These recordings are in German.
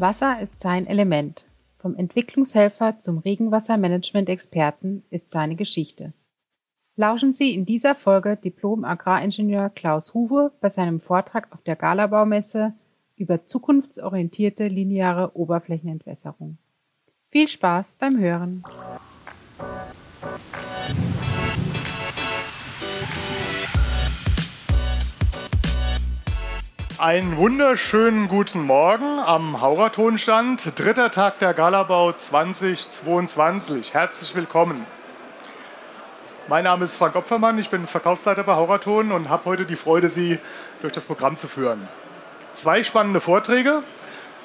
Wasser ist sein Element. Vom Entwicklungshelfer zum Regenwassermanagement-Experten ist seine Geschichte. Lauschen Sie in dieser Folge Diplom-Agraringenieur Klaus Huwe bei seinem Vortrag auf der Galabaumesse über zukunftsorientierte lineare Oberflächenentwässerung. Viel Spaß beim Hören! Einen wunderschönen guten Morgen am Hauratonstand, dritter Tag der Galabau 2022. Herzlich willkommen. Mein Name ist Frank Opfermann, ich bin Verkaufsleiter bei Hauraton und habe heute die Freude, Sie durch das Programm zu führen. Zwei spannende Vorträge.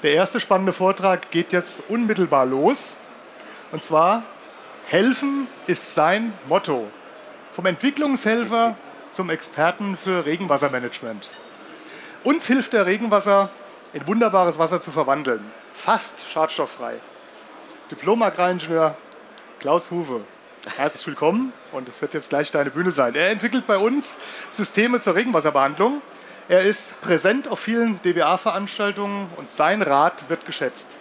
Der erste spannende Vortrag geht jetzt unmittelbar los. Und zwar, Helfen ist sein Motto. Vom Entwicklungshelfer zum Experten für Regenwassermanagement. Uns hilft der Regenwasser in wunderbares Wasser zu verwandeln. Fast schadstofffrei. Diplom-Agraringenieur Klaus Huwe. Herzlich willkommen und es wird jetzt gleich deine Bühne sein. Er entwickelt bei uns Systeme zur Regenwasserbehandlung. Er ist präsent auf vielen DWA-Veranstaltungen und sein Rat wird geschätzt.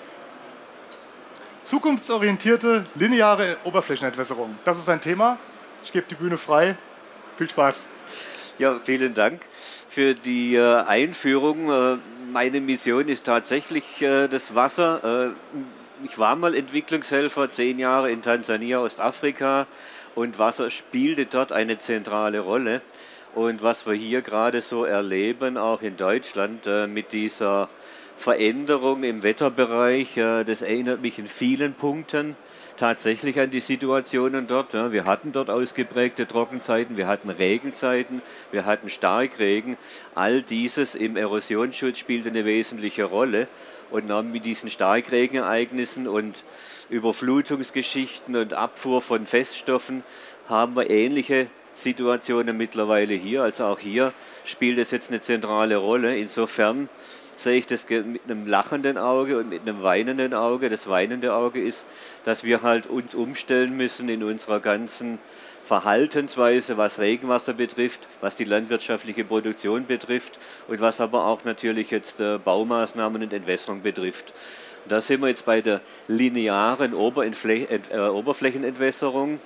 Zukunftsorientierte lineare Oberflächenentwässerung. Das ist ein Thema. Ich gebe die Bühne frei. Viel Spaß. Ja, vielen Dank für die äh, Einführung. Äh, meine Mission ist tatsächlich äh, das Wasser. ich war mal Entwicklungshelfer, zehn Jahre in Tansania, Ostafrika, und Wasser spielte dort eine zentrale Rolle. Und was wir hier gerade so erleben, auch in Deutschland, mit dieser Veränderung im Wetterbereich, das erinnert mich in vielen Punkten tatsächlich an die Situationen dort. Wir hatten dort ausgeprägte Trockenzeiten, wir hatten Regenzeiten, wir hatten Starkregen. All dieses im Erosionsschutz spielte eine wesentliche Rolle. Und dann mit diesen Starkregenereignissen und Überflutungsgeschichten und Abfuhr von Feststoffen haben wir ähnliche Situationen mittlerweile hier. Also auch hier spielt es jetzt eine zentrale Rolle. Insofern sehe ich das mit einem lachenden Auge und mit einem weinenden Auge. Das weinende Auge ist, dass wir halt uns umstellen müssen in unserer ganzen Verhaltensweise, was Regenwasser betrifft, was die landwirtschaftliche Produktion betrifft und was aber auch natürlich jetzt äh, Baumaßnahmen und Entwässerung betrifft. Da sind wir jetzt bei der linearen äh, Oberflächenentwässerung,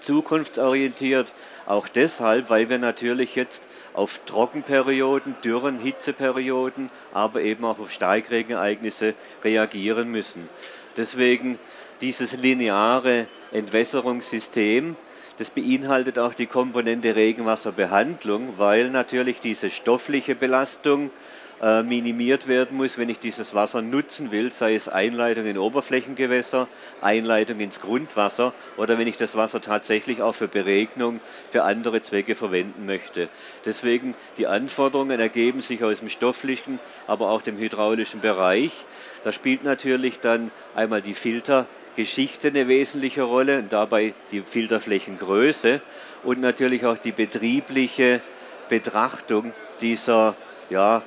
zukunftsorientiert, auch deshalb, weil wir natürlich jetzt auf Trockenperioden, Dürren, Hitzeperioden, aber eben auch auf Starkregenereignisse reagieren müssen. Deswegen dieses lineare Entwässerungssystem, das beinhaltet auch die Komponente Regenwasserbehandlung, weil natürlich diese stoffliche Belastung äh, minimiert werden muss, wenn ich dieses Wasser nutzen will, sei es Einleitung in Oberflächengewässer, Einleitung ins Grundwasser oder wenn ich das Wasser tatsächlich auch für Beregnung, für andere Zwecke verwenden möchte. Deswegen die Anforderungen ergeben sich aus dem stofflichen, aber auch dem hydraulischen Bereich. Da spielt natürlich dann einmal die Filtergeschichte eine wesentliche Rolle und dabei die Filterflächengröße und natürlich auch die betriebliche Betrachtung dieser ja,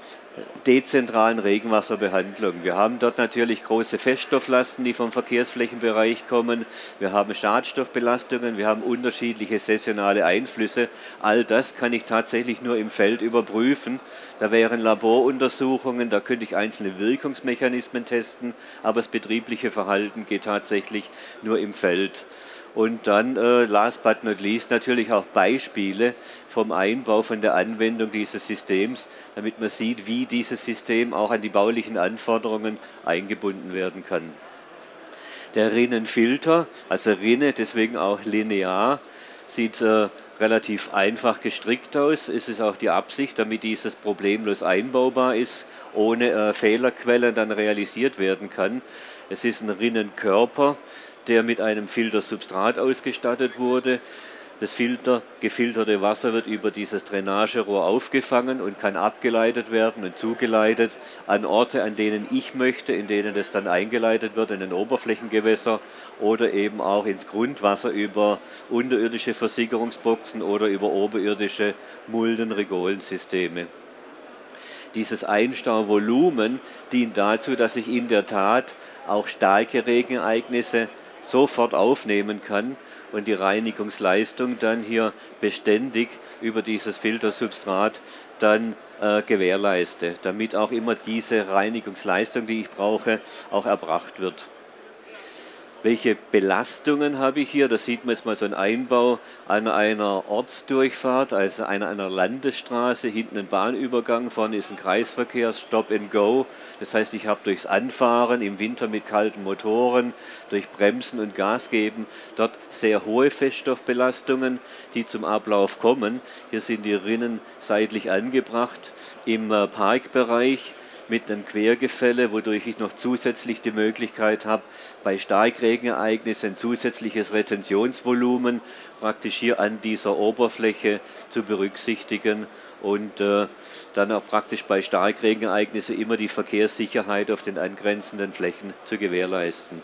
dezentralen Regenwasserbehandlung. Wir haben dort natürlich große Feststofflasten, die vom Verkehrsflächenbereich kommen. Wir haben Schadstoffbelastungen, wir haben unterschiedliche saisonale Einflüsse. All das kann ich tatsächlich nur im Feld überprüfen. Da wären Laboruntersuchungen, da könnte ich einzelne Wirkungsmechanismen testen, aber das betriebliche Verhalten geht tatsächlich nur im Feld. Und dann, äh, last but not least, natürlich auch Beispiele vom Einbau, von der Anwendung dieses Systems, damit man sieht, wie dieses System auch an die baulichen Anforderungen eingebunden werden kann. Der Rinnenfilter, also Rinne, deswegen auch linear, sieht äh, relativ einfach gestrickt aus. Es ist auch die Absicht, damit dieses problemlos einbaubar ist, ohne äh, Fehlerquellen dann realisiert werden kann. Es ist ein Rinnenkörper, der mit einem Filtersubstrat ausgestattet wurde. Das Filter, gefilterte Wasser wird über dieses Drainagerohr aufgefangen und kann abgeleitet werden und zugeleitet an Orte, an denen ich möchte, in denen es dann eingeleitet wird, in ein Oberflächengewässer oder eben auch ins Grundwasser über unterirdische Versickerungsboxen oder über oberirdische Mulden-Regolensysteme. Dieses Einstauvolumen dient dazu, dass ich in der Tat auch starke Regenereignisse sofort aufnehmen kann und die Reinigungsleistung dann hier beständig über dieses Filtersubstrat dann äh, gewährleiste, damit auch immer diese Reinigungsleistung, die ich brauche, auch erbracht wird. Welche Belastungen habe ich hier? Da sieht man jetzt mal so einen Einbau an einer Ortsdurchfahrt, also an einer Landesstraße, hinten ein Bahnübergang, vorne ist ein Kreisverkehr, Stop and Go. Das heißt, ich habe durchs Anfahren im Winter mit kalten Motoren, durch Bremsen und Gas geben, dort sehr hohe Feststoffbelastungen, die zum Ablauf kommen. Hier sind die Rinnen seitlich angebracht. Im äh, Parkbereich mit einem Quergefälle, wodurch ich noch zusätzlich die Möglichkeit habe, bei Starkregenereignissen zusätzliches Retentionsvolumen praktisch hier an dieser Oberfläche zu berücksichtigen und äh, dann auch praktisch bei Starkregenereignissen immer die Verkehrssicherheit auf den angrenzenden Flächen zu gewährleisten.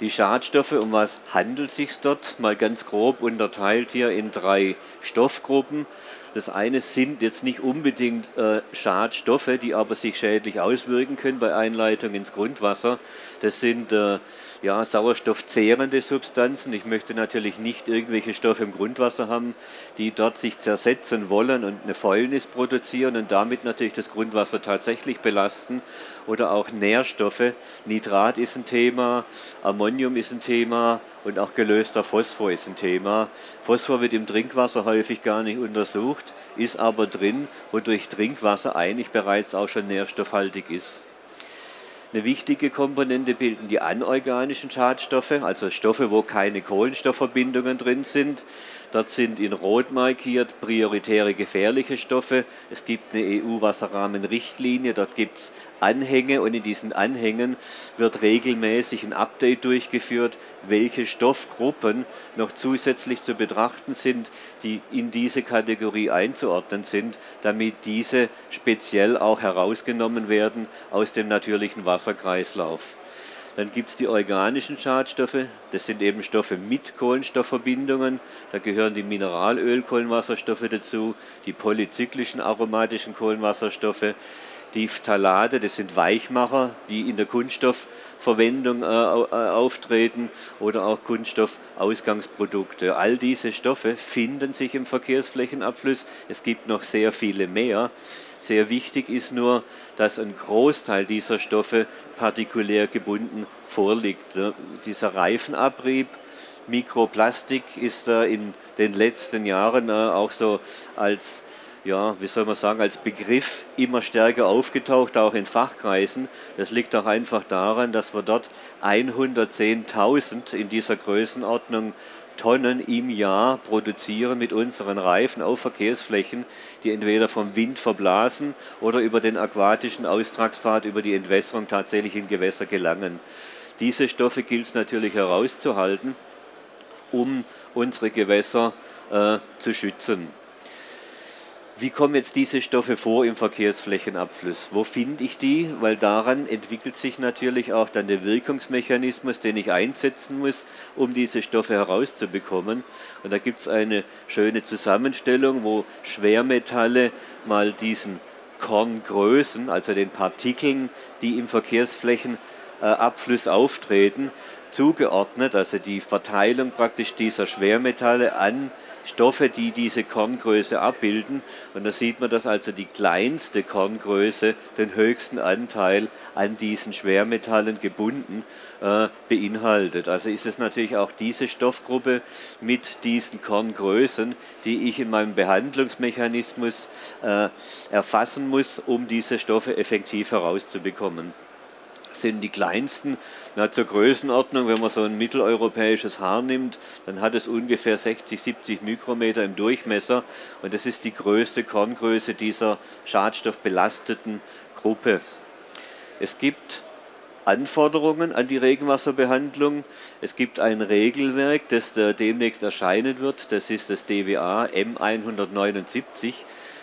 Die Schadstoffe, um was handelt es sich dort? Mal ganz grob unterteilt hier in drei Stoffgruppen. Das eine sind jetzt nicht unbedingt äh, Schadstoffe, die aber sich schädlich auswirken können bei Einleitung ins Grundwasser. Das sind äh, ja, sauerstoffzehrende Substanzen. Ich möchte natürlich nicht irgendwelche Stoffe im Grundwasser haben, die dort sich zersetzen wollen und eine Fäulnis produzieren und damit natürlich das Grundwasser tatsächlich belasten. Oder auch Nährstoffe. Nitrat ist ein Thema, Ammonium ist ein Thema und auch gelöster Phosphor ist ein Thema. Phosphor wird im Trinkwasser häufig gar nicht untersucht ist aber drin, wodurch Trinkwasser eigentlich bereits auch schon nährstoffhaltig ist. Eine wichtige Komponente bilden die anorganischen Schadstoffe, also Stoffe, wo keine Kohlenstoffverbindungen drin sind. Dort sind in Rot markiert prioritäre gefährliche Stoffe. Es gibt eine EU-Wasserrahmenrichtlinie, dort gibt es Anhänge und in diesen Anhängen wird regelmäßig ein Update durchgeführt, welche Stoffgruppen noch zusätzlich zu betrachten sind, die in diese Kategorie einzuordnen sind, damit diese speziell auch herausgenommen werden aus dem natürlichen Wasserkreislauf. Dann gibt es die organischen Schadstoffe. Das sind eben Stoffe mit Kohlenstoffverbindungen. Da gehören die Mineralöl-Kohlenwasserstoffe dazu, die polyzyklischen aromatischen Kohlenwasserstoffe, die Phthalate, das sind Weichmacher, die in der Kunststoffverwendung äh, äh, auftreten oder auch Kunststoffausgangsprodukte. All diese Stoffe finden sich im Verkehrsflächenabfluss. Es gibt noch sehr viele mehr. Sehr wichtig ist nur, dass ein Großteil dieser Stoffe partikulär gebunden vorliegt. Dieser Reifenabrieb, Mikroplastik ist da in den letzten Jahren äh, auch so als ja, wie soll man sagen, als Begriff immer stärker aufgetaucht, auch in Fachkreisen. Das liegt auch einfach daran, dass wir dort 110.000 in dieser Größenordnung Tonnen im Jahr produzieren mit unseren Reifen auf Verkehrsflächen, die entweder vom Wind verblasen oder über den aquatischen Austragspfad, über die Entwässerung tatsächlich in Gewässer gelangen. Diese Stoffe gilt es natürlich herauszuhalten, um unsere Gewässer äh, zu schützen. Wie kommen jetzt diese Stoffe vor im Verkehrsflächenabfluss? Wo finde ich die? Weil daran entwickelt sich natürlich auch dann der Wirkungsmechanismus, den ich einsetzen muss, um diese Stoffe herauszubekommen. Und da gibt es eine schöne Zusammenstellung, wo Schwermetalle mal diesen Korngrößen, also den Partikeln, die im Verkehrsflächenabfluss auftreten, zugeordnet, also die Verteilung praktisch dieser Schwermetalle an Stoffe, die diese Korngröße abbilden. Und da sieht man, dass also die kleinste Korngröße den höchsten Anteil an diesen Schwermetallen gebunden äh, beinhaltet. Also ist es natürlich auch diese Stoffgruppe mit diesen Korngrößen, die ich in meinem Behandlungsmechanismus äh, erfassen muss, um diese Stoffe effektiv herauszubekommen sind die kleinsten. Na, zur Größenordnung, wenn man so ein mitteleuropäisches Haar nimmt, dann hat es ungefähr 60, 70 Mikrometer im Durchmesser und das ist die größte Korngröße dieser schadstoffbelasteten Gruppe. Es gibt Anforderungen an die Regenwasserbehandlung. Es gibt ein Regelwerk, das demnächst erscheinen wird. Das ist das DWA M179.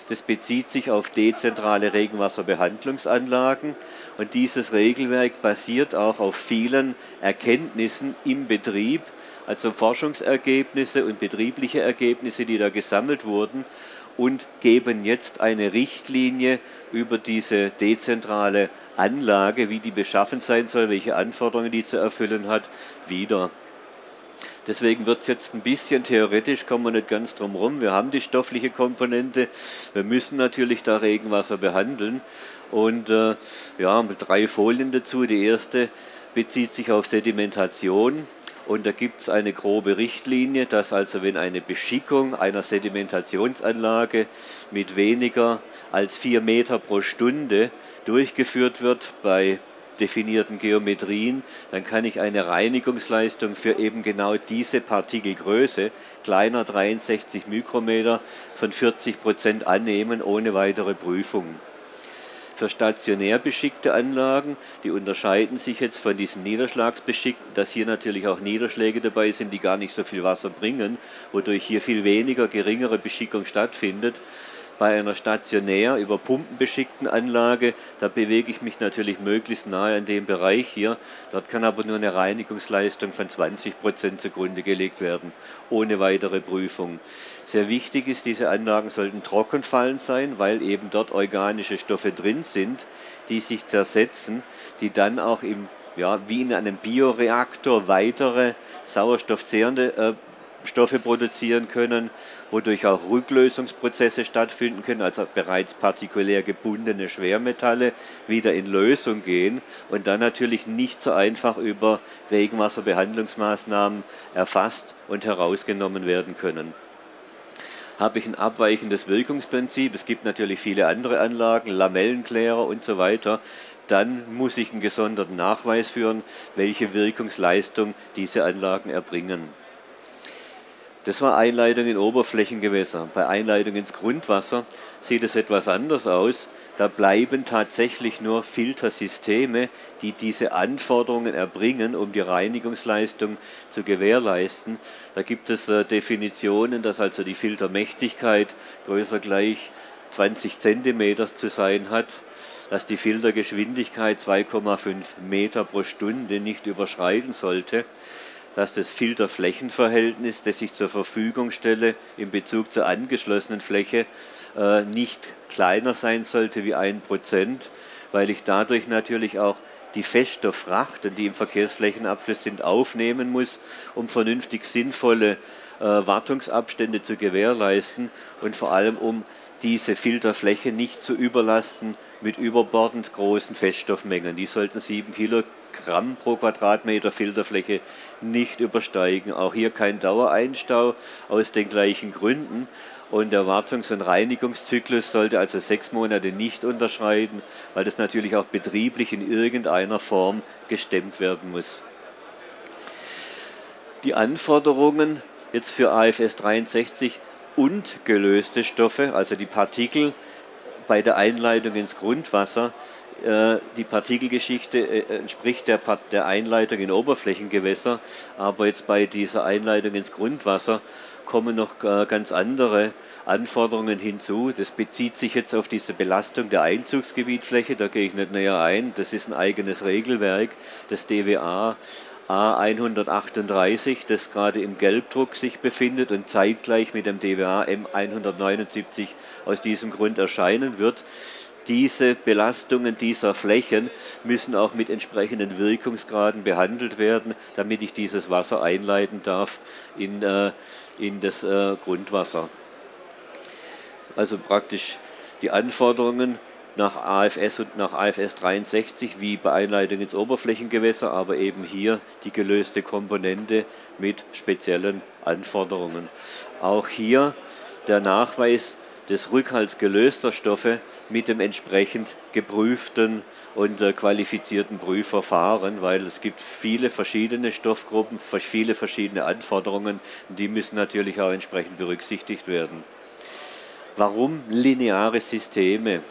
Das bezieht sich auf dezentrale Regenwasserbehandlungsanlagen und dieses Regelwerk basiert auch auf vielen Erkenntnissen im Betrieb, also Forschungsergebnisse und betriebliche Ergebnisse, die da gesammelt wurden und geben jetzt eine Richtlinie über diese dezentrale Anlage, wie die beschaffen sein soll, welche Anforderungen die zu erfüllen hat, wieder. Deswegen wird es jetzt ein bisschen theoretisch, kommen wir nicht ganz drum rum. Wir haben die stoffliche Komponente. Wir müssen natürlich da Regenwasser behandeln. Und äh, ja, mit drei Folien dazu. Die erste bezieht sich auf Sedimentation. Und da gibt es eine grobe Richtlinie, dass also wenn eine Beschickung einer Sedimentationsanlage mit weniger als vier Meter pro Stunde durchgeführt wird bei definierten Geometrien, dann kann ich eine Reinigungsleistung für eben genau diese Partikelgröße, kleiner 63 Mikrometer, von 40 Prozent annehmen ohne weitere Prüfung. Für stationär beschickte Anlagen, die unterscheiden sich jetzt von diesen niederschlagsbeschickten, dass hier natürlich auch Niederschläge dabei sind, die gar nicht so viel Wasser bringen, wodurch hier viel weniger geringere Beschickung stattfindet bei einer stationär über Pumpen beschickten Anlage, da bewege ich mich natürlich möglichst nahe an dem Bereich hier. Dort kann aber nur eine Reinigungsleistung von 20 Prozent zugrunde gelegt werden, ohne weitere Prüfung. Sehr wichtig ist, diese Anlagen sollten trockenfallend sein, weil eben dort organische Stoffe drin sind, die sich zersetzen, die dann auch im, ja, wie in einem Bioreaktor weitere sauerstoffzehrende äh, Stoffe produzieren können, wodurch auch Rücklösungsprozesse stattfinden können, also bereits partikulär gebundene Schwermetalle wieder in Lösung gehen und dann natürlich nicht so einfach über Regenwasserbehandlungsmaßnahmen erfasst und herausgenommen werden können. Habe ich ein abweichendes Wirkungsprinzip, es gibt natürlich viele andere Anlagen, Lamellenklärer und so weiter, dann muss ich einen gesonderten Nachweis führen, welche Wirkungsleistung diese Anlagen erbringen. Das war Einleitung in Oberflächengewässer. Bei Einleitung ins Grundwasser sieht es etwas anders aus. Da bleiben tatsächlich nur Filtersysteme, die diese Anforderungen erbringen, um die Reinigungsleistung zu gewährleisten. Da gibt es äh, Definitionen, dass also die Filtermächtigkeit größer gleich 20 cm zu sein hat, dass die Filtergeschwindigkeit 2,5 Meter pro Stunde nicht überschreiten sollte dass das Filterflächenverhältnis, das ich zur Verfügung stelle in Bezug zur angeschlossenen Fläche, äh, nicht kleiner sein sollte wie ein Prozent, weil ich dadurch natürlich auch die Feststofffrachten, die im Verkehrsflächenabfluss sind, aufnehmen muss, um vernünftig sinnvolle äh, Wartungsabstände zu gewährleisten und vor allem um diese Filterfläche nicht zu überlasten mit überbordend großen Feststoffmengen. Die sollten 7 Kilo Gramm pro Quadratmeter Filterfläche nicht übersteigen. Auch hier kein Dauereinstau aus den gleichen Gründen. Und der Wartungs- und Reinigungszyklus sollte also sechs Monate nicht unterschreiten, weil das natürlich auch betrieblich in irgendeiner Form gestemmt werden muss. Die Anforderungen jetzt für AFS 63 und gelöste Stoffe, also die Partikel bei der Einleitung ins Grundwasser, die Partikelgeschichte äh, entspricht der, der Einleitung in Oberflächengewässer, aber jetzt bei dieser Einleitung ins Grundwasser kommen noch äh, ganz andere Anforderungen hinzu. Das bezieht sich jetzt auf diese Belastung der Einzugsgebietfläche, da gehe ich nicht näher ein. Das ist ein eigenes Regelwerk, das DWA A138, das gerade im Gelbdruck sich befindet und zeitgleich mit dem DWA M179 aus diesem Grund erscheinen wird diese Belastungen dieser Flächen müssen auch mit entsprechenden Wirkungsgraden behandelt werden, damit ich dieses Wasser einleiten darf in, äh, in das äh, Grundwasser. Also praktisch die Anforderungen nach AFS und nach AFS 63 wie bei Einleitung ins Oberflächengewässer, aber eben hier die gelöste Komponente mit speziellen Anforderungen. Auch hier der Nachweis des Rückhalts gelöster Stoffe mit dem entsprechend geprüften und äh, qualifizierten Prüfverfahren, weil es gibt viele verschiedene Stoffgruppen, viele verschiedene Anforderungen die müssen natürlich auch entsprechend berücksichtigt werden. Warum lineare Systeme?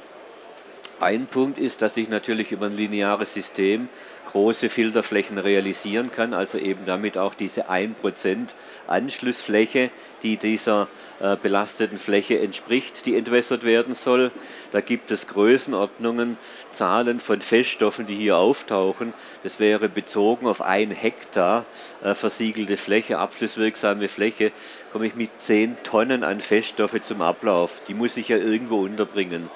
Ein Punkt ist, dass ich natürlich über ein lineares System große Filterflächen realisieren kann, also eben damit auch diese 1% Anschlussfläche, die dieser äh, belasteten Fläche entspricht, die entwässert werden soll. Da gibt es Größenordnungen, Zahlen von Feststoffen, die hier auftauchen. Das wäre bezogen auf ein Hektar äh, versiegelte Fläche, abflusswirksame Fläche, komme ich mit 10 Tonnen an Feststoffe zum Ablauf. Die muss ich ja irgendwo unterbringen.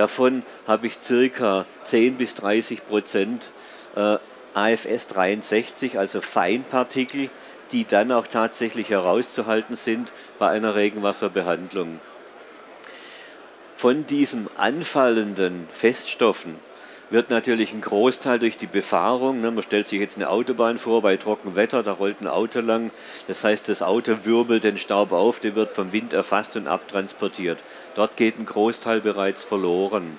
Davon habe ich circa 10 bis 30 Prozent äh, AFS 63, also Feinpartikel, die dann auch tatsächlich herauszuhalten sind bei einer Regenwasserbehandlung. Von diesen anfallenden Feststoffen wird natürlich ein Großteil durch die Befahrung, ne, man stellt sich jetzt eine Autobahn vor bei trockenem Wetter, da rollt ein Auto lang, das heißt das Auto wirbelt den Staub auf, der wird vom Wind erfasst und abtransportiert. Dort geht ein Großteil bereits verloren.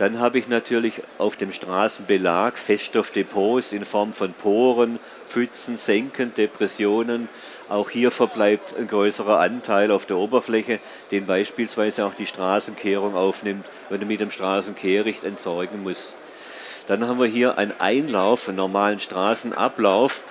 Dann habe ich natürlich auf dem Straßenbelag Feststoffdepots in Form von Poren, Pfützen, Senken, Depressionen. Auch hier verbleibt ein größerer Anteil auf der Oberfläche, den beispielsweise auch die Straßenkehrung aufnimmt, wenn er mit dem Straßenkehricht entsorgen muss. Dann haben wir hier einen Einlauf, einen normalen Straßenablauf.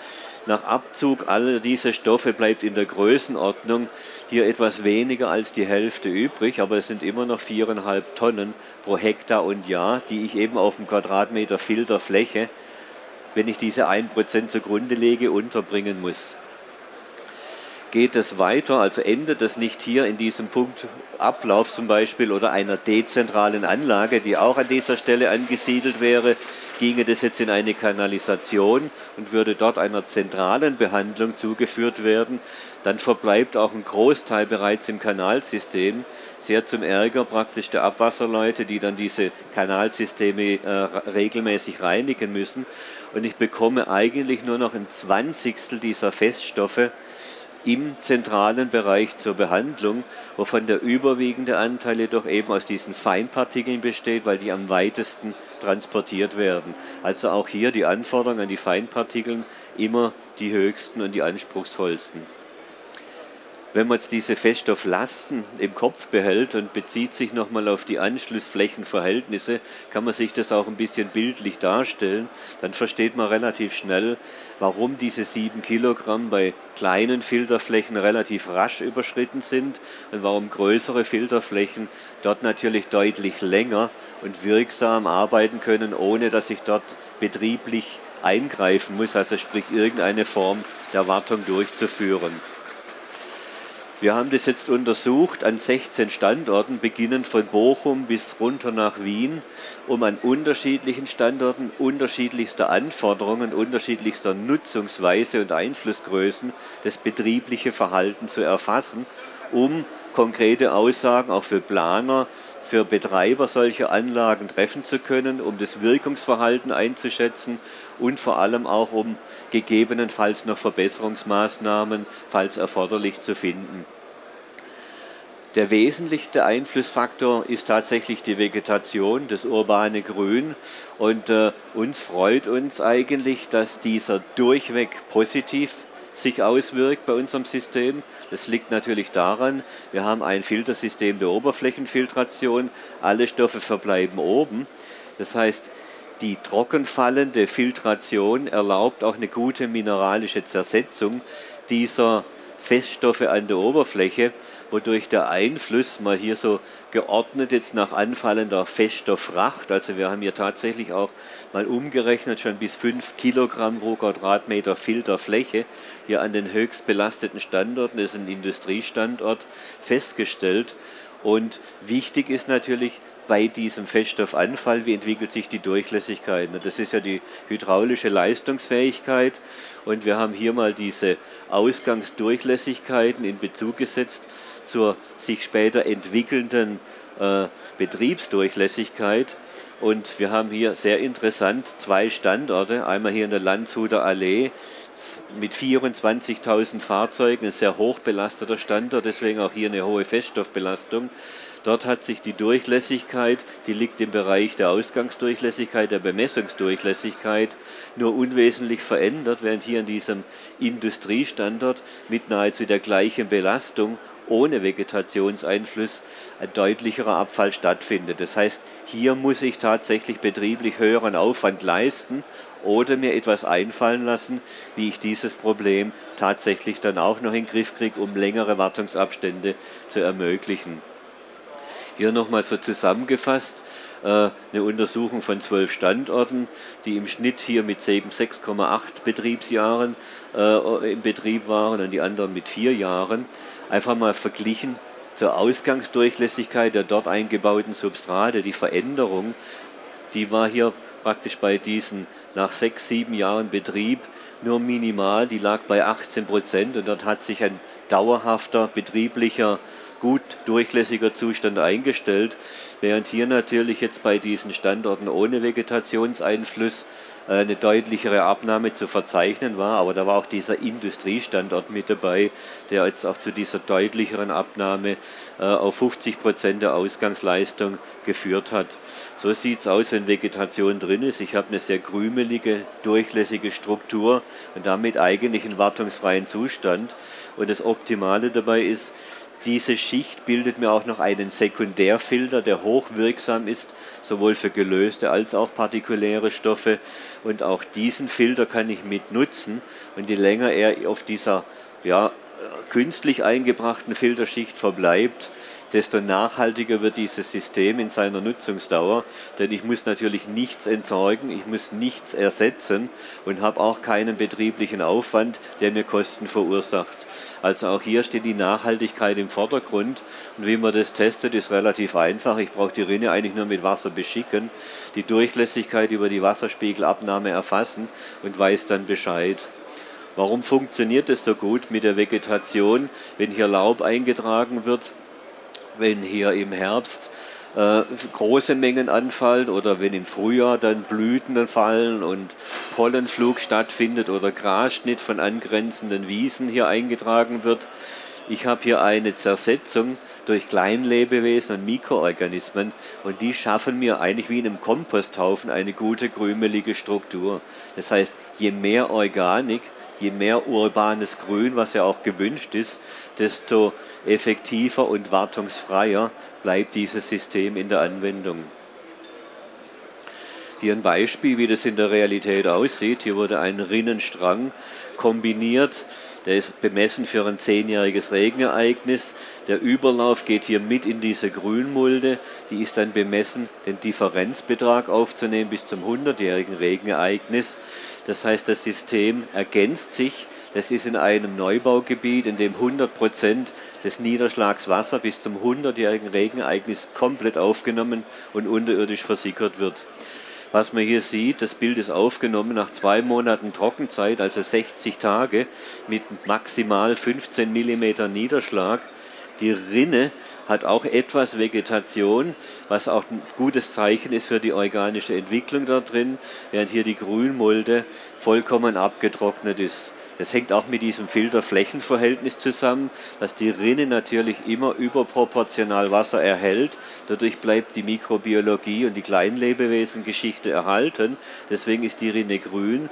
Nach Abzug aller dieser Stoffe bleibt in der Größenordnung hier etwas weniger als die Hälfte übrig, aber es sind immer noch viereinhalb Tonnen pro Hektar und Jahr, die ich eben auf dem Quadratmeter Filterfläche, wenn ich diese 1% zugrunde lege, unterbringen muss. Geht es weiter, also endet es nicht hier in diesem Punkt Ablauf zum Beispiel oder einer dezentralen Anlage, die auch an dieser Stelle angesiedelt wäre, ginge das jetzt in eine Kanalisation und würde dort einer zentralen Behandlung zugeführt werden, dann verbleibt auch ein Großteil bereits im Kanalsystem, sehr zum Ärger praktisch der Abwasserleute, die dann diese Kanalsysteme äh, regelmäßig reinigen müssen. Und ich bekomme eigentlich nur noch ein Zwanzigstel dieser Feststoffe im zentralen Bereich zur Behandlung, wovon der überwiegende Anteil jedoch eben aus diesen Feinpartikeln besteht, weil die am weitesten transportiert werden. Also auch hier die Anforderungen an die Feinpartikeln immer die höchsten und die anspruchsvollsten wenn man jetzt diese Feststofflasten im Kopf behält und bezieht sich nochmal auf die Anschlussflächenverhältnisse, kann man sich das auch ein bisschen bildlich darstellen. Dann versteht man relativ schnell, warum diese sieben Kilogramm bei kleinen Filterflächen relativ rasch überschritten sind und warum größere Filterflächen dort natürlich deutlich länger und wirksam arbeiten können, ohne dass ich dort betrieblich eingreifen muss, also sprich irgendeine Form der Wartung durchzuführen. Wir haben das jetzt untersucht an 16 Standorten, beginnend von Bochum bis runter nach Wien, um an unterschiedlichen Standorten unterschiedlichster Anforderungen, unterschiedlichster Nutzungsweise und Einflussgrößen das betriebliche Verhalten zu erfassen, um konkrete Aussagen auch für Planer, für Betreiber solcher Anlagen treffen zu können, um das Wirkungsverhalten einzuschätzen und vor allem auch um gegebenenfalls noch Verbesserungsmaßnahmen, falls erforderlich, zu finden. Der wesentlichste Einflussfaktor ist tatsächlich die Vegetation, das urbane Grün. Und äh, uns freut uns eigentlich, dass dieser durchweg positiv sich auswirkt bei unserem System. Das liegt natürlich daran, wir haben ein Filtersystem der Oberflächenfiltration, alle Stoffe verbleiben oben. Das heißt, die trockenfallende Filtration erlaubt auch eine gute mineralische Zersetzung dieser Feststoffe an der Oberfläche, wodurch der Einfluss mal hier so geordnet jetzt nach anfallender Feststofffracht, also wir haben hier tatsächlich auch mal umgerechnet schon bis 5 Kilogramm pro Quadratmeter Filterfläche hier an den höchst belasteten Standorten, das ist ein Industriestandort, festgestellt. Und wichtig ist natürlich, bei diesem Feststoffanfall, wie entwickelt sich die Durchlässigkeit. Das ist ja die hydraulische Leistungsfähigkeit und wir haben hier mal diese Ausgangsdurchlässigkeiten in Bezug gesetzt zur sich später entwickelnden äh, Betriebsdurchlässigkeit. Und wir haben hier sehr interessant zwei Standorte, einmal hier in der Landshuter Allee mit 24.000 Fahrzeugen, ein sehr hoch belasteter Standort, deswegen auch hier eine hohe Feststoffbelastung. Dort hat sich die Durchlässigkeit, die liegt im Bereich der Ausgangsdurchlässigkeit, der Bemessungsdurchlässigkeit, nur unwesentlich verändert, während hier in diesem Industriestandort mit nahezu der gleichen Belastung ohne Vegetationseinfluss ein deutlicherer Abfall stattfindet. Das heißt, hier muss ich tatsächlich betrieblich höheren Aufwand leisten oder mir etwas einfallen lassen, wie ich dieses Problem tatsächlich dann auch noch in den Griff kriege, um längere Wartungsabstände zu ermöglichen. Hier nochmal so zusammengefasst, äh, eine Untersuchung von zwölf Standorten, die im Schnitt hier mit 6,8 Betriebsjahren äh, im Betrieb waren und die anderen mit vier Jahren. Einfach mal verglichen zur Ausgangsdurchlässigkeit der dort eingebauten Substrate. Die Veränderung, die war hier praktisch bei diesen nach sechs, sieben Jahren Betrieb nur minimal, die lag bei 18 Prozent und dort hat sich ein dauerhafter betrieblicher gut durchlässiger Zustand eingestellt, während hier natürlich jetzt bei diesen Standorten ohne Vegetationseinfluss äh, eine deutlichere Abnahme zu verzeichnen war, aber da war auch dieser Industriestandort mit dabei, der jetzt auch zu dieser deutlicheren Abnahme äh, auf 50 Prozent der Ausgangsleistung geführt hat. So sieht es aus, wenn Vegetation drin ist. Ich habe eine sehr krümelige, durchlässige Struktur und damit eigentlich einen wartungsfreien Zustand. Und das Optimale dabei ist, diese Schicht bildet mir auch noch einen Sekundärfilter, der hochwirksam ist, sowohl für gelöste als auch partikuläre Stoffe. Und auch diesen Filter kann ich mit nutzen. Und je länger er auf dieser ja, künstlich eingebrachten Filterschicht verbleibt, desto nachhaltiger wird dieses System in seiner Nutzungsdauer. Denn ich muss natürlich nichts entsorgen, ich muss nichts ersetzen und habe auch keinen betrieblichen Aufwand, der mir Kosten verursacht. Also auch hier steht die Nachhaltigkeit im Vordergrund. Und wie man das testet, ist relativ einfach. Ich brauche die Rinne eigentlich nur mit Wasser beschicken, die Durchlässigkeit über die Wasserspiegelabnahme erfassen und weiß dann Bescheid. Warum funktioniert es so gut mit der Vegetation, wenn hier Laub eingetragen wird, wenn hier im Herbst äh, große Mengen anfallen oder wenn im Frühjahr dann Blüten fallen und Pollenflug stattfindet oder Grasschnitt von angrenzenden Wiesen hier eingetragen wird. Ich habe hier eine Zersetzung durch Kleinlebewesen und Mikroorganismen und die schaffen mir eigentlich wie in einem Komposthaufen eine gute krümelige Struktur. Das heißt, je mehr Organik, je mehr urbanes Grün, was ja auch gewünscht ist, desto effektiver und wartungsfreier bleibt dieses System in der Anwendung. Hier ein Beispiel, wie das in der Realität aussieht. Hier wurde ein Rinnenstrang kombiniert. Der ist bemessen für ein zehnjähriges Regenereignis. Der Überlauf geht hier mit in diese Grünmulde. Die ist dann bemessen, den Differenzbetrag aufzunehmen bis zum 100-jährigen Regenereignis. Das heißt, das System ergänzt sich. Das ist in einem Neubaugebiet, in dem 100 Prozent des Niederschlagswasser bis zum 100-jährigen Regenereignis komplett aufgenommen und unterirdisch versickert wird. Was man hier sieht, das Bild ist aufgenommen nach zwei Monaten Trockenzeit, also 60 Tage, mit maximal 15 mm Niederschlag. Die Rinne hat auch etwas Vegetation, was auch ein gutes Zeichen ist für die organische Entwicklung da drin, während hier die Grünmulde vollkommen abgetrocknet ist. Das hängt auch mit diesem Filter-Flächenverhältnis zusammen, dass die Rinne natürlich immer überproportional Wasser erhält. Dadurch bleibt die Mikrobiologie und die Kleinlebewesengeschichte erhalten. Deswegen ist die Rinne grün.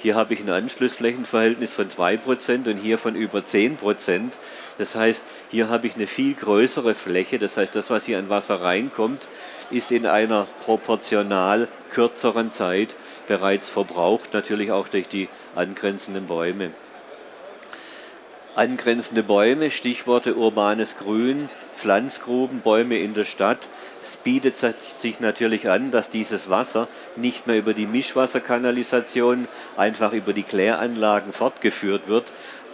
Hier habe ich ein Anschlussflächenverhältnis von 2% und hier von über 10%. Das heißt, hier habe ich eine viel größere Fläche. Das heißt, das, was hier an Wasser reinkommt, ist in einer proportional kürzeren Zeit bereits verbraucht, natürlich auch durch die angrenzenden Bäume. Angrenzende Bäume, Stichworte urbanes Grün, Pflanzgruben, Bäume in der Stadt. Es bietet sich natürlich an, dass dieses Wasser nicht mehr über die Mischwasserkanalisation, einfach über die Kläranlagen fortgeführt wird,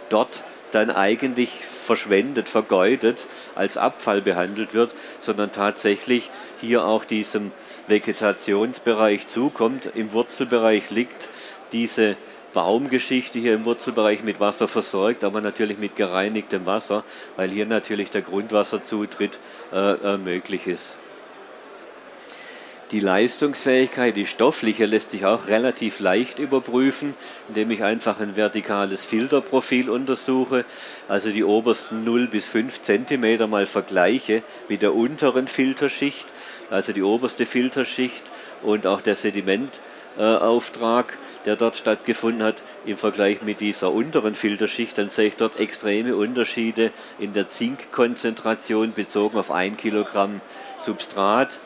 dort dann eigentlich verschwendet, vergeudet, als Abfall behandelt wird, sondern tatsächlich hier auch diesem Vegetationsbereich zukommt. Im Wurzelbereich liegt diese Baumgeschichte hier im Wurzelbereich mit Wasser versorgt, aber natürlich mit gereinigtem Wasser, weil hier natürlich der Grundwasserzutritt äh, äh, möglich ist. Die Leistungsfähigkeit, die stoffliche, lässt sich auch relativ leicht überprüfen, indem ich einfach ein vertikales Filterprofil untersuche, also die obersten 0 bis 5 cm mal vergleiche mit der unteren Filterschicht, also die oberste Filterschicht und auch der Sedimentauftrag der dort stattgefunden hat, im Vergleich mit dieser unteren Filterschicht, dann sehe ich dort extreme Unterschiede in der Zinkkonzentration bezogen auf ein Kilogramm Substrat.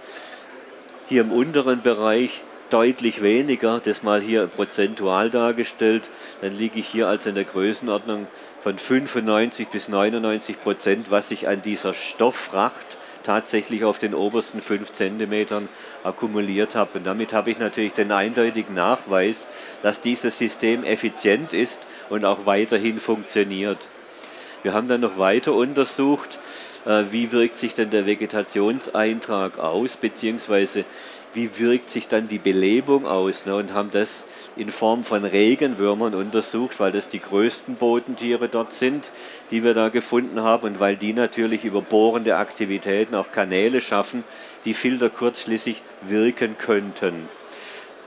Hier im unteren Bereich deutlich weniger, das mal hier prozentual dargestellt, dann liege ich hier also in der Größenordnung von 95 bis 99 Prozent, was sich an dieser Stofffracht tatsächlich auf den obersten 5 Zentimetern akkumuliert habe. Und damit habe ich natürlich den eindeutigen Nachweis, dass dieses System effizient ist und auch weiterhin funktioniert. Wir haben dann noch weiter untersucht, wie wirkt sich denn der Vegetationseintrag aus, beziehungsweise wie wirkt sich dann die Belebung aus ne, und haben das in Form von Regenwürmern untersucht, weil das die größten Bodentiere dort sind, die wir da gefunden haben und weil die natürlich über bohrende Aktivitäten auch Kanäle schaffen, die Filter kurzschließig wirken könnten.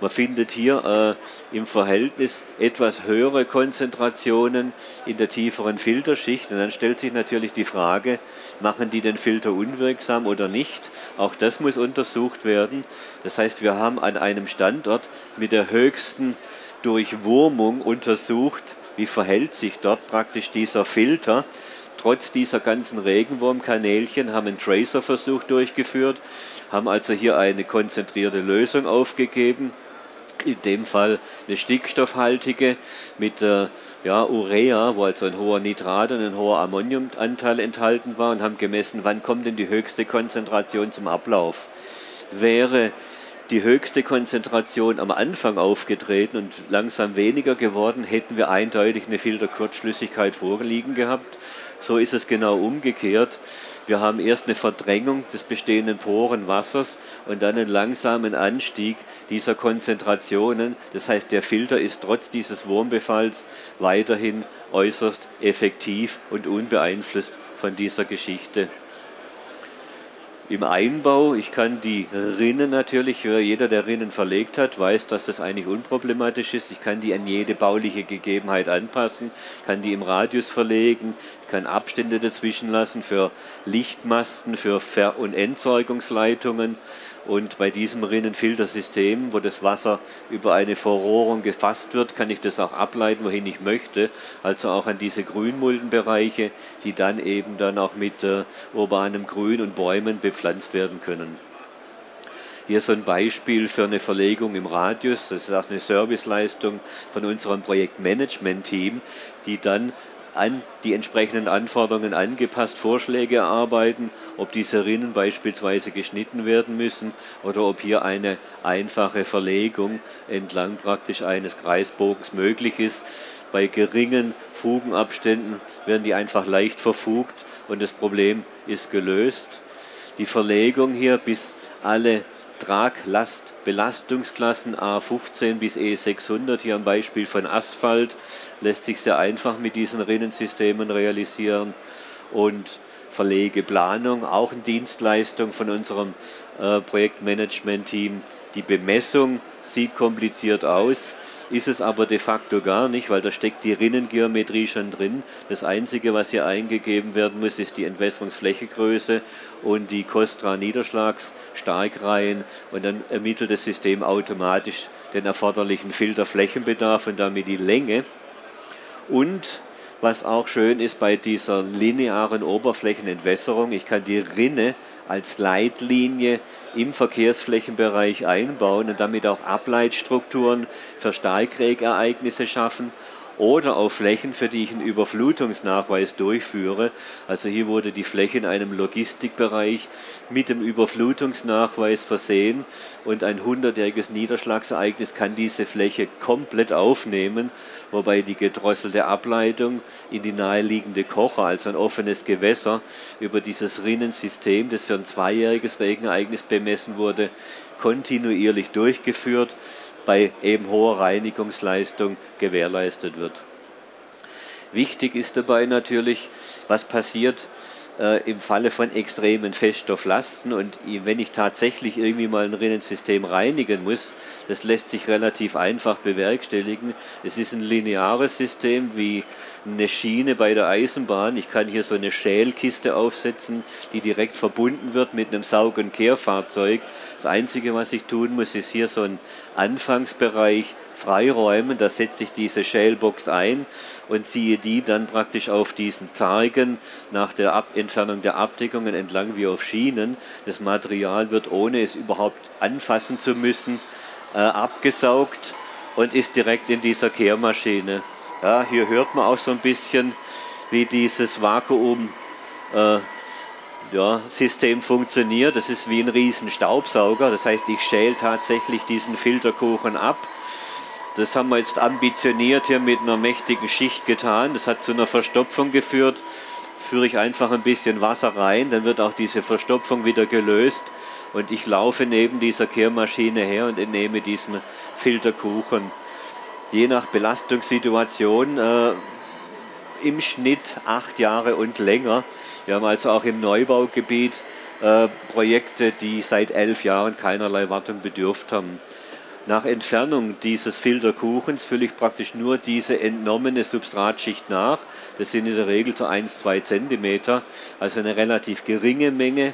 Man findet hier äh, im Verhältnis etwas höhere Konzentrationen in der tieferen Filterschicht. Und dann stellt sich natürlich die Frage, machen die den Filter unwirksam oder nicht? Auch das muss untersucht werden. Das heißt, wir haben an einem Standort mit der höchsten Durchwurmung untersucht, wie verhält sich dort praktisch dieser Filter trotz dieser ganzen Regenwurmkanälchen, haben einen Tracer-Versuch durchgeführt, haben also hier eine konzentrierte Lösung aufgegeben in dem Fall eine stickstoffhaltige mit äh, ja, Urea, wo also ein hoher Nitrat und ein hoher Ammoniumanteil enthalten war und haben gemessen, wann kommt denn die höchste Konzentration zum Ablauf. Wäre die höchste Konzentration am Anfang aufgetreten und langsam weniger geworden, hätten wir eindeutig eine Filterkurzschlüssigkeit vorliegen gehabt. So ist es genau umgekehrt. Wir haben erst eine Verdrängung des bestehenden Porenwassers und dann einen langsamen Anstieg dieser Konzentrationen. Das heißt, der Filter ist trotz dieses Wurmbefalls weiterhin äußerst effektiv und unbeeinflusst von dieser Geschichte im Einbau. Ich kann die Rinnen natürlich, jeder, der Rinnen verlegt hat, weiß, dass das eigentlich unproblematisch ist. Ich kann die an jede bauliche Gegebenheit anpassen, kann die im Radius verlegen, kann Abstände dazwischen lassen für Lichtmasten, für Ver- und Entsorgungsleitungen. Und bei diesem Rinnenfiltersystem, wo das Wasser über eine Verrohrung gefasst wird, kann ich das auch ableiten, wohin ich möchte. Also auch an diese Grünmuldenbereiche, die dann eben dann auch mit äh, urbanem Grün und Bäumen bepflanzt werden können. Hier so ein Beispiel für eine Verlegung im Radius. Das ist auch eine Serviceleistung von unserem Projektmanagement-Team, die dann an die entsprechenden Anforderungen angepasst Vorschläge erarbeiten, ob diese Rinnen beispielsweise geschnitten werden müssen oder ob hier eine einfache Verlegung entlang praktisch eines Kreisbogens möglich ist. Bei geringen Fugenabständen werden die einfach leicht verfugt und das Problem ist gelöst. Die Verlegung hier bis alle Traglast Belastungsklassen A15 bis E600, hier am Beispiel von Asphalt, lässt sich sehr einfach mit diesen Rinnensystemen realisieren und Verlegeplanung, auch eine Dienstleistung von unserem äh, Projektmanagement-Team. Die Bemessung sieht kompliziert aus, ist es aber de facto gar nicht, weil da steckt die Rinnengeometrie schon drin. Das Einzige, was hier eingegeben werden muss, ist die Entwässerungsflächegröße und die Kostra-Niederschlagsstarkreihen und dann ermittelt das System automatisch den erforderlichen Filterflächenbedarf und damit die Länge. Und was auch schön ist bei dieser linearen Oberflächenentwässerung, ich kann die Rinne als Leitlinie im Verkehrsflächenbereich einbauen und damit auch Ableitstrukturen für Starkregereignisse schaffen oder auf Flächen, für die ich einen Überflutungsnachweis durchführe. Also hier wurde die Fläche in einem Logistikbereich mit dem Überflutungsnachweis versehen und ein hundertjähriges Niederschlagsereignis kann diese Fläche komplett aufnehmen wobei die gedrosselte Ableitung in die naheliegende Kocher, also ein offenes Gewässer, über dieses Rinnensystem, das für ein zweijähriges Regenereignis bemessen wurde, kontinuierlich durchgeführt, bei eben hoher Reinigungsleistung gewährleistet wird. Wichtig ist dabei natürlich, was passiert, äh, im Falle von extremen Feststofflasten und wenn ich tatsächlich irgendwie mal ein Rinnensystem reinigen muss, das lässt sich relativ einfach bewerkstelligen. Es ist ein lineares System wie eine Schiene bei der Eisenbahn. Ich kann hier so eine Schälkiste aufsetzen, die direkt verbunden wird mit einem Saug- und Kehrfahrzeug. Das Einzige, was ich tun muss, ist hier so ein Anfangsbereich freiräumen. Da setze ich diese Shellbox ein und ziehe die dann praktisch auf diesen Zargen nach der Ab Entfernung der Abdeckungen entlang wie auf Schienen. Das Material wird, ohne es überhaupt anfassen zu müssen, äh, abgesaugt und ist direkt in dieser Kehrmaschine. Ja, hier hört man auch so ein bisschen, wie dieses Vakuum äh, ja, System funktioniert. Das ist wie ein riesen Staubsauger. Das heißt, ich schäle tatsächlich diesen Filterkuchen ab. Das haben wir jetzt ambitioniert hier mit einer mächtigen Schicht getan. Das hat zu einer Verstopfung geführt. Führe ich einfach ein bisschen Wasser rein, dann wird auch diese Verstopfung wieder gelöst und ich laufe neben dieser Kehrmaschine her und entnehme diesen Filterkuchen. Je nach Belastungssituation äh, im Schnitt acht Jahre und länger. Wir haben also auch im Neubaugebiet äh, Projekte, die seit elf Jahren keinerlei Wartung bedürft haben. Nach Entfernung dieses Filterkuchens fülle ich praktisch nur diese entnommene Substratschicht nach. Das sind in der Regel so 1-2 cm, also eine relativ geringe Menge.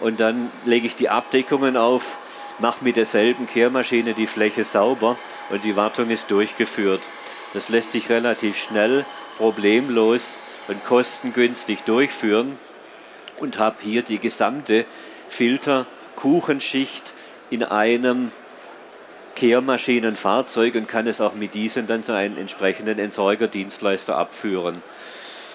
Und dann lege ich die Abdeckungen auf, mache mit derselben Kehrmaschine die Fläche sauber und die Wartung ist durchgeführt. Das lässt sich relativ schnell, problemlos und kostengünstig durchführen und habe hier die gesamte Filterkuchenschicht in einem Kehrmaschinenfahrzeug und kann es auch mit diesem dann zu einem entsprechenden Entsorgerdienstleister abführen.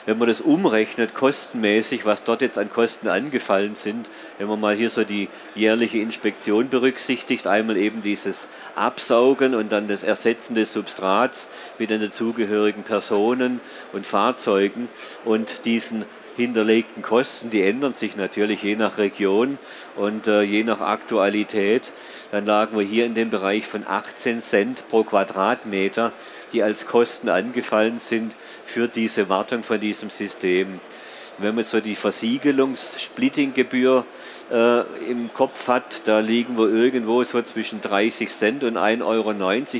Wenn man das umrechnet, kostenmäßig, was dort jetzt an Kosten angefallen sind, wenn man mal hier so die jährliche Inspektion berücksichtigt, einmal eben dieses Absaugen und dann das Ersetzen des Substrats mit den dazugehörigen Personen und Fahrzeugen und diesen hinterlegten Kosten, die ändern sich natürlich je nach Region und äh, je nach Aktualität. Dann lagen wir hier in dem Bereich von 18 Cent pro Quadratmeter, die als Kosten angefallen sind für diese Wartung von diesem System. Wenn man so die Versiegelungs-Splitting-Gebühr äh, im Kopf hat, da liegen wir irgendwo so zwischen 30 Cent und 1,90 Euro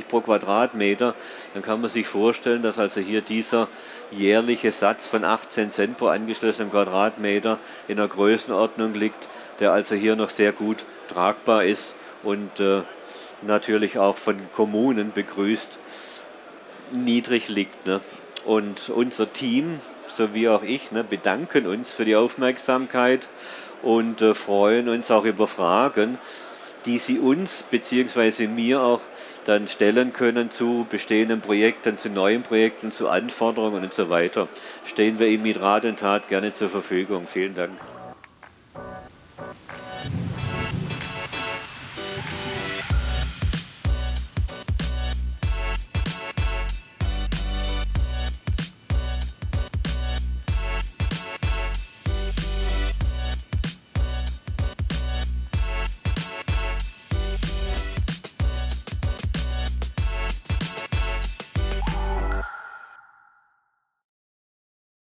pro Quadratmeter, dann kann man sich vorstellen, dass also hier dieser jährliche Satz von 18 Cent pro angeschlossenem Quadratmeter in der Größenordnung liegt, der also hier noch sehr gut tragbar ist und äh, natürlich auch von Kommunen begrüßt niedrig liegt. Ne? Und unser Team, so wie auch ich, ne, bedanken uns für die Aufmerksamkeit und äh, freuen uns auch über Fragen, die Sie uns bzw. mir auch dann stellen können zu bestehenden Projekten, zu neuen Projekten, zu Anforderungen und so weiter. Stehen wir Ihnen mit Rat und Tat gerne zur Verfügung. Vielen Dank.